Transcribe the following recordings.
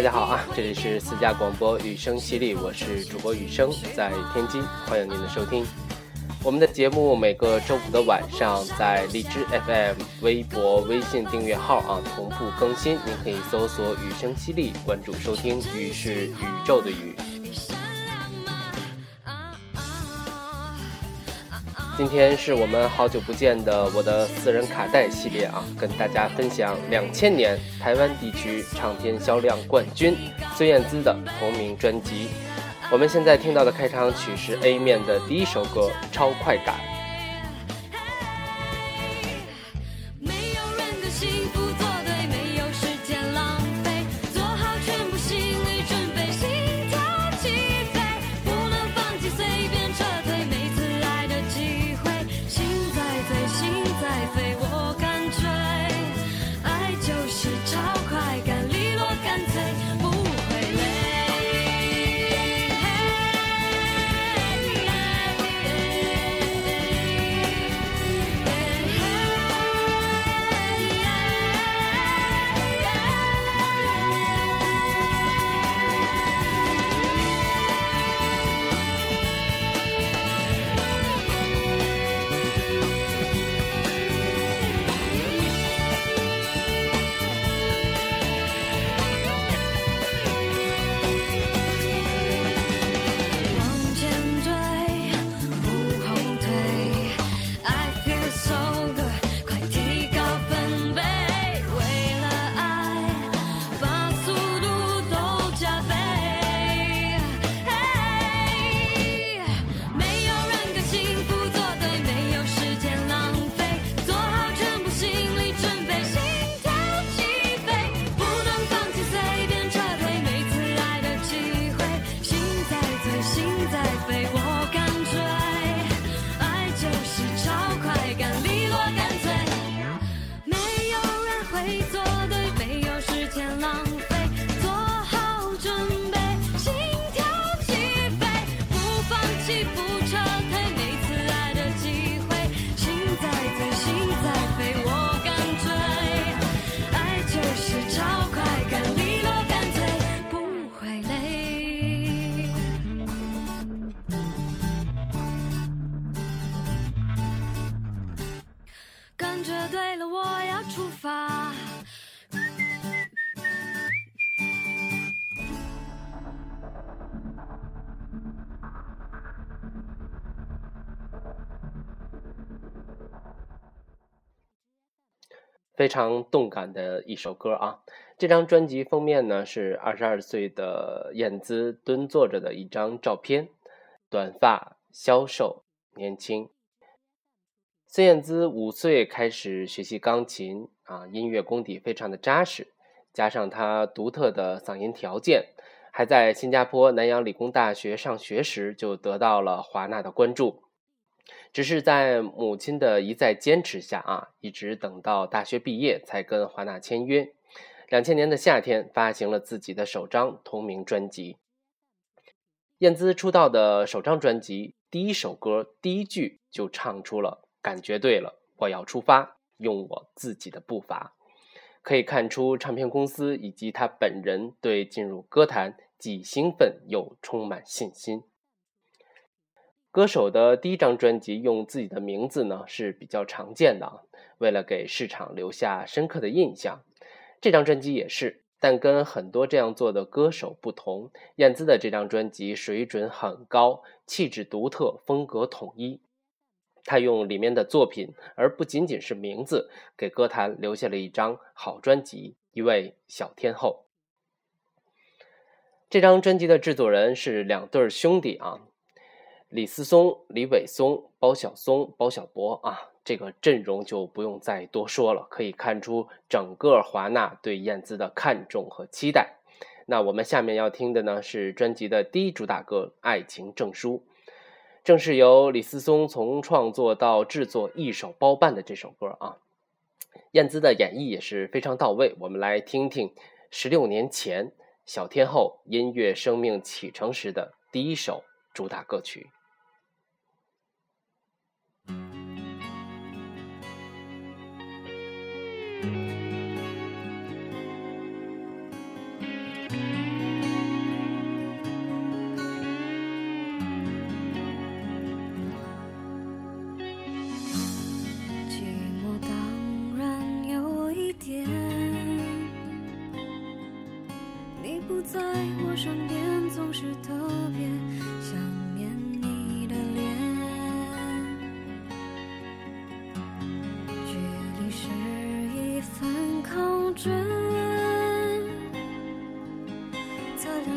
大家好啊，这里是私家广播雨声淅沥，我是主播雨声，在天津，欢迎您的收听。我们的节目每个周五的晚上在荔枝 FM、微博、微信订阅号啊同步更新，您可以搜索雨声淅沥，关注收听。雨是宇宙的雨。今天是我们好久不见的我的私人卡带系列啊，跟大家分享两千年台湾地区唱片销量冠军孙燕姿的同名专辑。我们现在听到的开场曲是 A 面的第一首歌《超快感》。非常动感的一首歌啊！这张专辑封面呢是二十二岁的燕姿蹲坐着的一张照片，短发、消瘦、年轻。孙燕姿五岁开始学习钢琴啊，音乐功底非常的扎实，加上她独特的嗓音条件，还在新加坡南洋理工大学上学时就得到了华纳的关注。只是在母亲的一再坚持下啊，一直等到大学毕业才跟华纳签约。两千年的夏天，发行了自己的首张同名专辑。燕姿出道的首张专辑，第一首歌第一句就唱出了“感觉对了，我要出发，用我自己的步伐”。可以看出，唱片公司以及他本人对进入歌坛既兴奋又充满信心。歌手的第一张专辑用自己的名字呢是比较常见的，为了给市场留下深刻的印象，这张专辑也是。但跟很多这样做的歌手不同，燕姿的这张专辑水准很高，气质独特，风格统一。他用里面的作品，而不仅仅是名字，给歌坛留下了一张好专辑，一位小天后。这张专辑的制作人是两对兄弟啊。李思松、李伟松、包小松、包小柏啊，这个阵容就不用再多说了，可以看出整个华纳对燕姿的看重和期待。那我们下面要听的呢是专辑的第一主打歌《爱情证书》，正是由李思松从创作到制作一手包办的这首歌啊。燕姿的演绎也是非常到位，我们来听听十六年前小天后音乐生命启程时的第一首主打歌曲。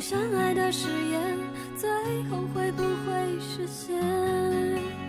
相爱的誓言最后会不会实现？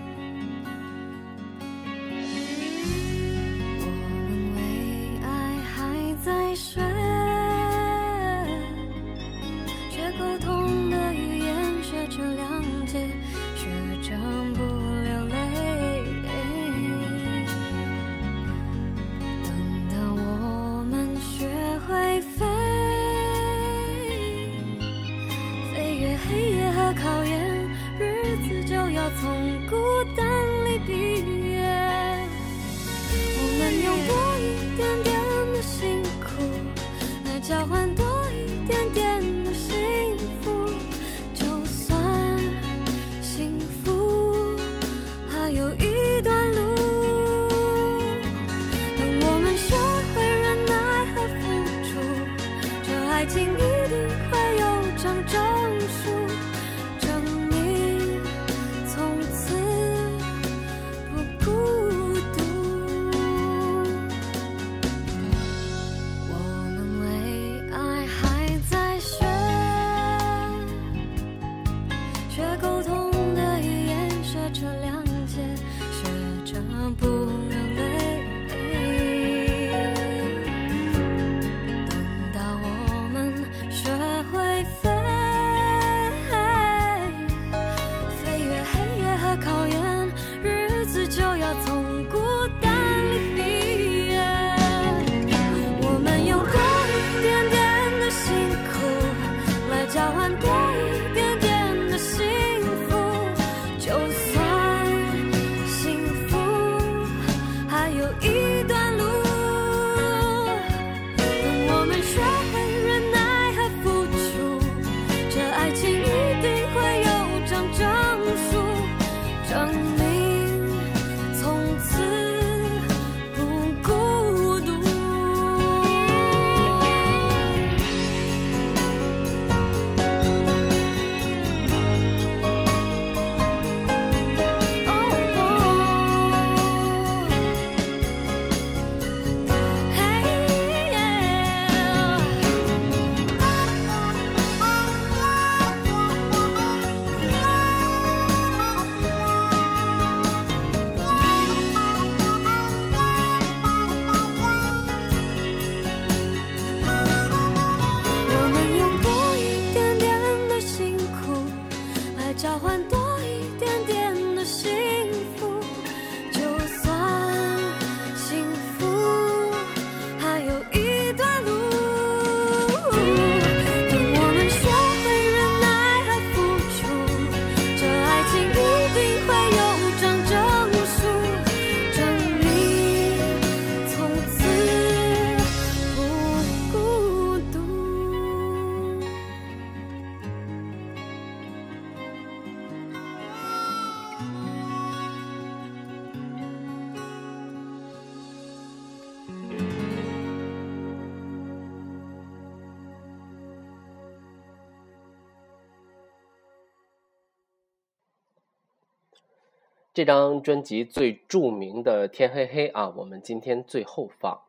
这张专辑最著名的天黑黑啊，我们今天最后放。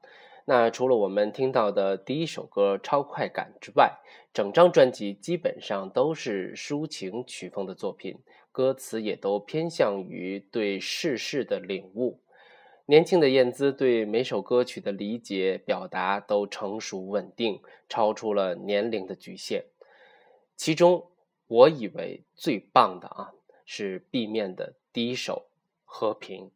那除了我们听到的第一首歌超快感之外，整张专辑基本上都是抒情曲风的作品，歌词也都偏向于对世事的领悟。年轻的燕姿对每首歌曲的理解表达都成熟稳定，超出了年龄的局限。其中我以为最棒的啊，是 b 面的。第一首和平。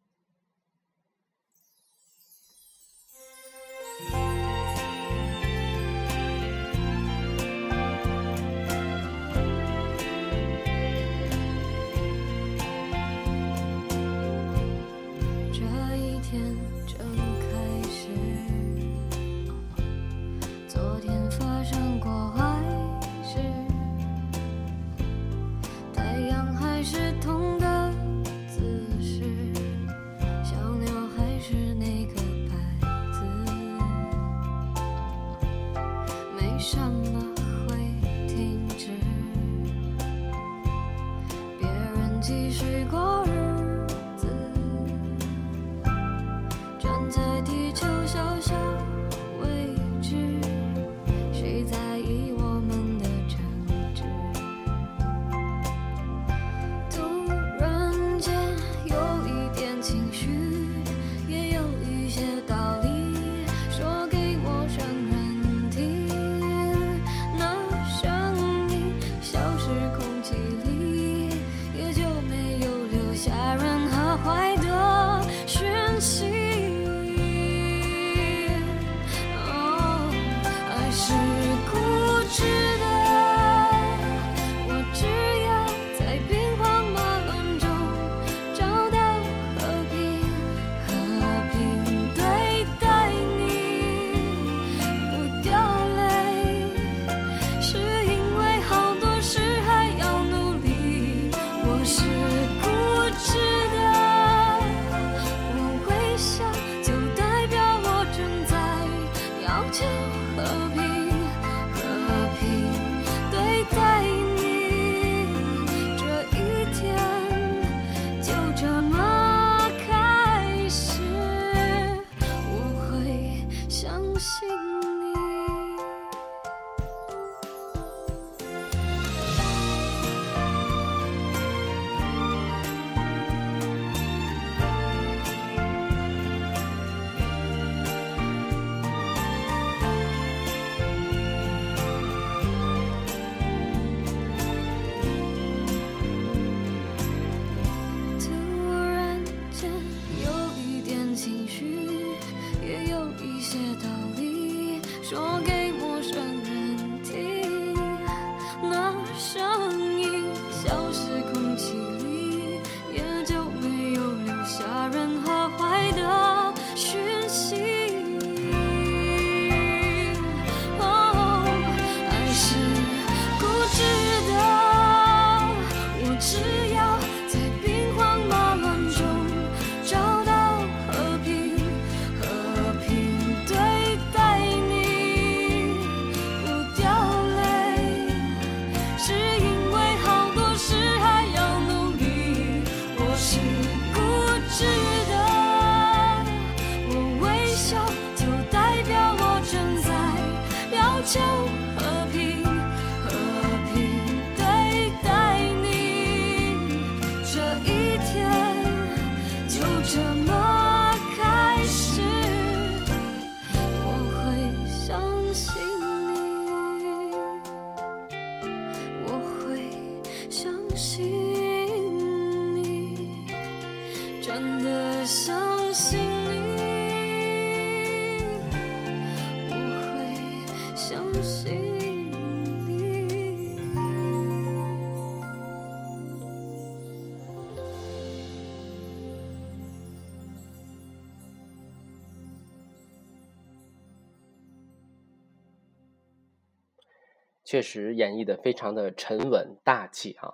确实演绎的非常的沉稳大气啊。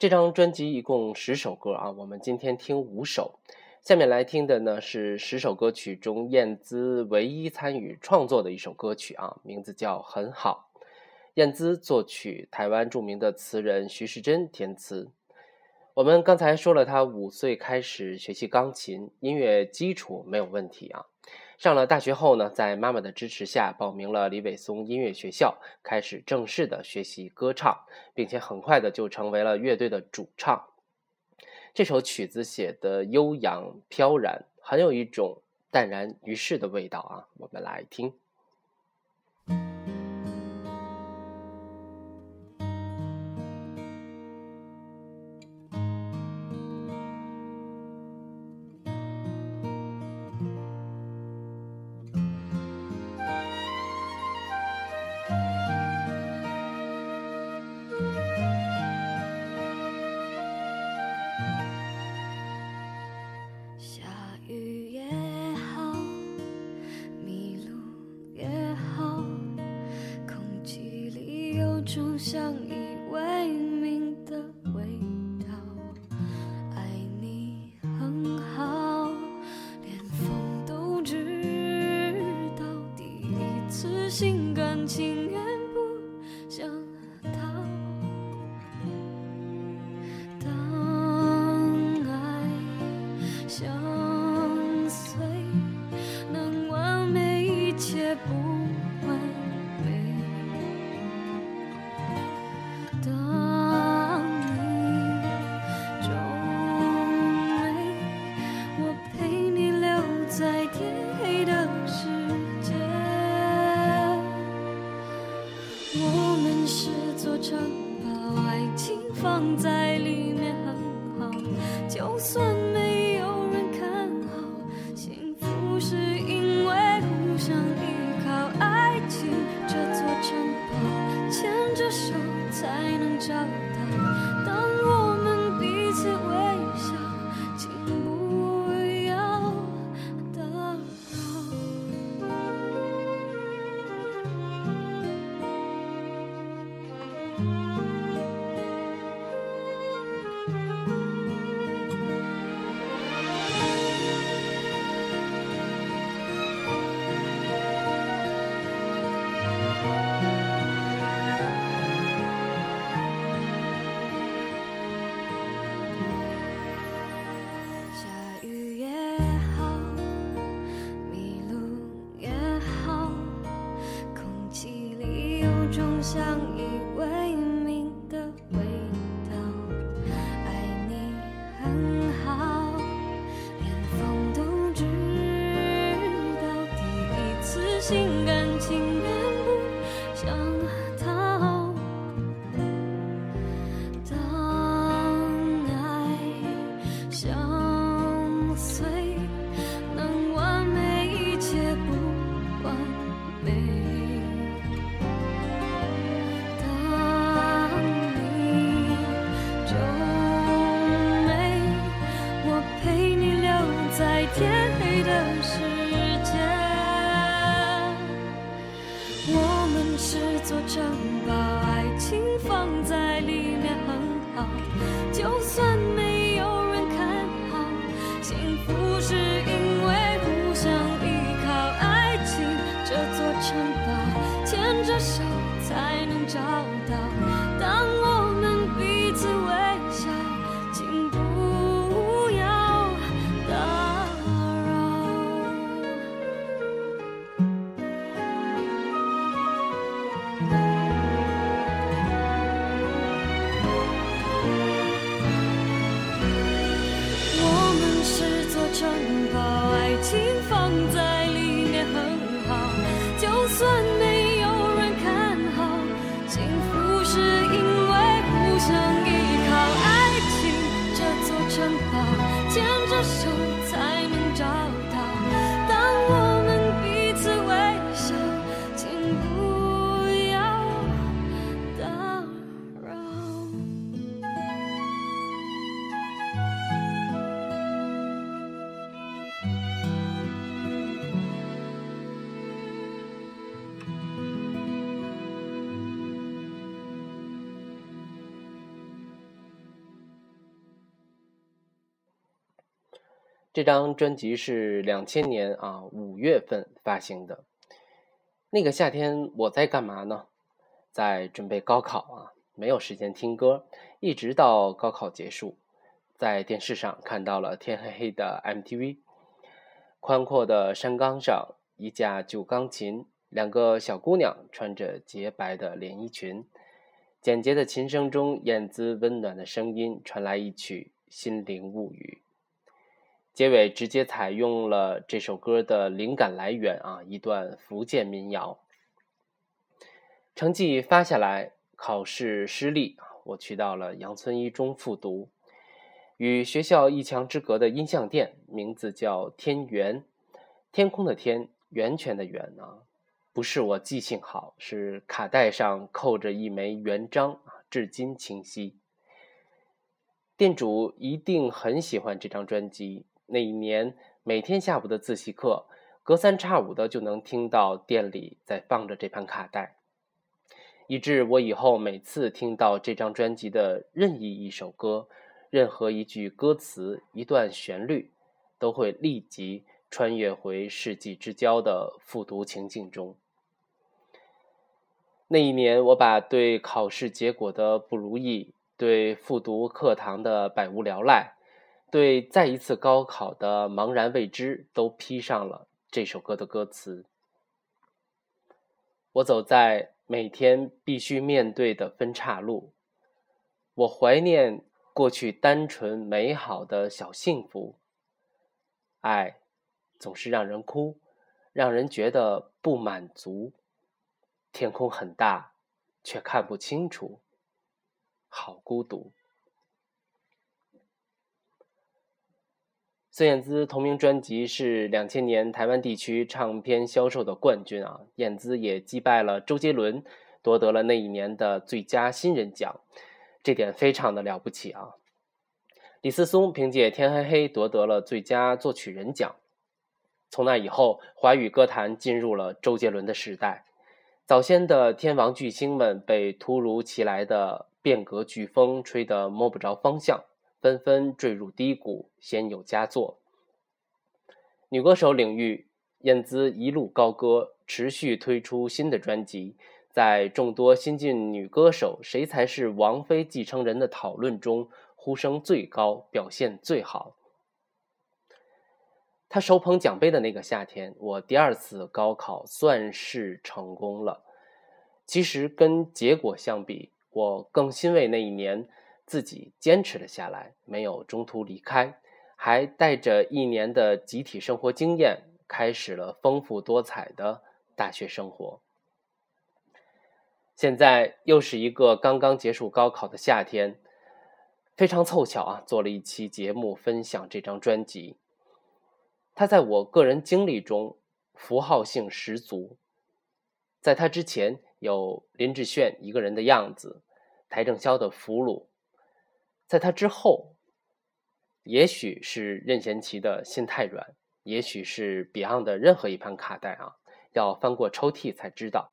这张专辑一共十首歌啊，我们今天听五首。下面来听的呢是十首歌曲中燕姿唯一参与创作的一首歌曲啊，名字叫《很好》。燕姿作曲，台湾著名的词人徐世珍填词。我们刚才说了，她五岁开始学习钢琴，音乐基础没有问题啊。上了大学后呢，在妈妈的支持下，报名了李伟松音乐学校，开始正式的学习歌唱，并且很快的就成为了乐队的主唱。这首曲子写的悠扬飘然，很有一种淡然于世的味道啊，我们来听。轻心甘情愿找到这张专辑是两千年啊五月份发行的。那个夏天我在干嘛呢？在准备高考啊，没有时间听歌，一直到高考结束，在电视上看到了天黑黑的 MTV，宽阔的山岗上，一架旧钢琴，两个小姑娘穿着洁白的连衣裙，简洁的琴声中，燕姿温暖的声音传来一曲《心灵物语》。结尾直接采用了这首歌的灵感来源啊，一段福建民谣。成绩发下来，考试失利，我去到了杨村一中复读，与学校一墙之隔的音像店，名字叫天元，天空的天，源泉的源啊，不是我记性好，是卡带上扣着一枚圆章，至今清晰。店主一定很喜欢这张专辑。那一年，每天下午的自习课，隔三差五的就能听到店里在放着这盘卡带，以致我以后每次听到这张专辑的任意一首歌，任何一句歌词、一段旋律，都会立即穿越回世纪之交的复读情境中。那一年，我把对考试结果的不如意，对复读课堂的百无聊赖。对再一次高考的茫然未知，都披上了这首歌的歌词。我走在每天必须面对的分岔路，我怀念过去单纯美好的小幸福。爱总是让人哭，让人觉得不满足。天空很大，却看不清楚，好孤独。孙燕姿同名专辑是两千年台湾地区唱片销售的冠军啊！燕姿也击败了周杰伦，夺得了那一年的最佳新人奖，这点非常的了不起啊！李思松凭借《天黑黑》夺得了最佳作曲人奖。从那以后，华语歌坛进入了周杰伦的时代，早先的天王巨星们被突如其来的变革飓风吹得摸不着方向。纷纷坠入低谷，鲜有佳作。女歌手领域，燕姿一路高歌，持续推出新的专辑，在众多新晋女歌手谁才是王菲继承人的讨论中，呼声最高，表现最好。她手捧奖杯的那个夏天，我第二次高考算是成功了。其实跟结果相比，我更欣慰那一年。自己坚持了下来，没有中途离开，还带着一年的集体生活经验，开始了丰富多彩的大学生活。现在又是一个刚刚结束高考的夏天，非常凑巧啊，做了一期节目分享这张专辑。它在我个人经历中符号性十足。在他之前有林志炫一个人的样子，邰正宵的俘虏。在他之后，也许是任贤齐的心太软，也许是 Beyond 的任何一盘卡带啊，要翻过抽屉才知道。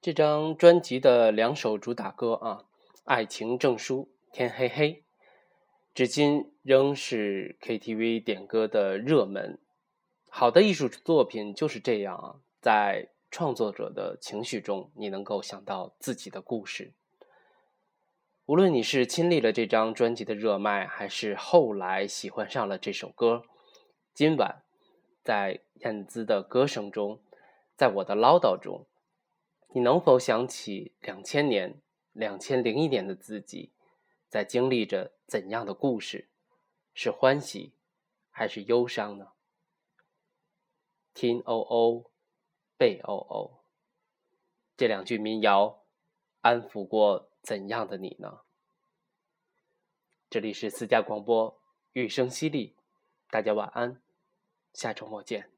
这张专辑的两首主打歌啊，《爱情证书》《天黑黑》，至今仍是 KTV 点歌的热门。好的艺术作品就是这样啊，在创作者的情绪中，你能够想到自己的故事。无论你是亲历了这张专辑的热卖，还是后来喜欢上了这首歌，今晚在燕姿的歌声中，在我的唠叨中，你能否想起两千年、两千零一年的自己，在经历着怎样的故事？是欢喜，还是忧伤呢？听哦哦，背哦哦，这两句民谣安抚过。怎样的你呢？这里是私家广播，雨声淅沥，大家晚安，下周末见。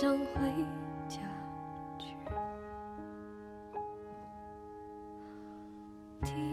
想回家去。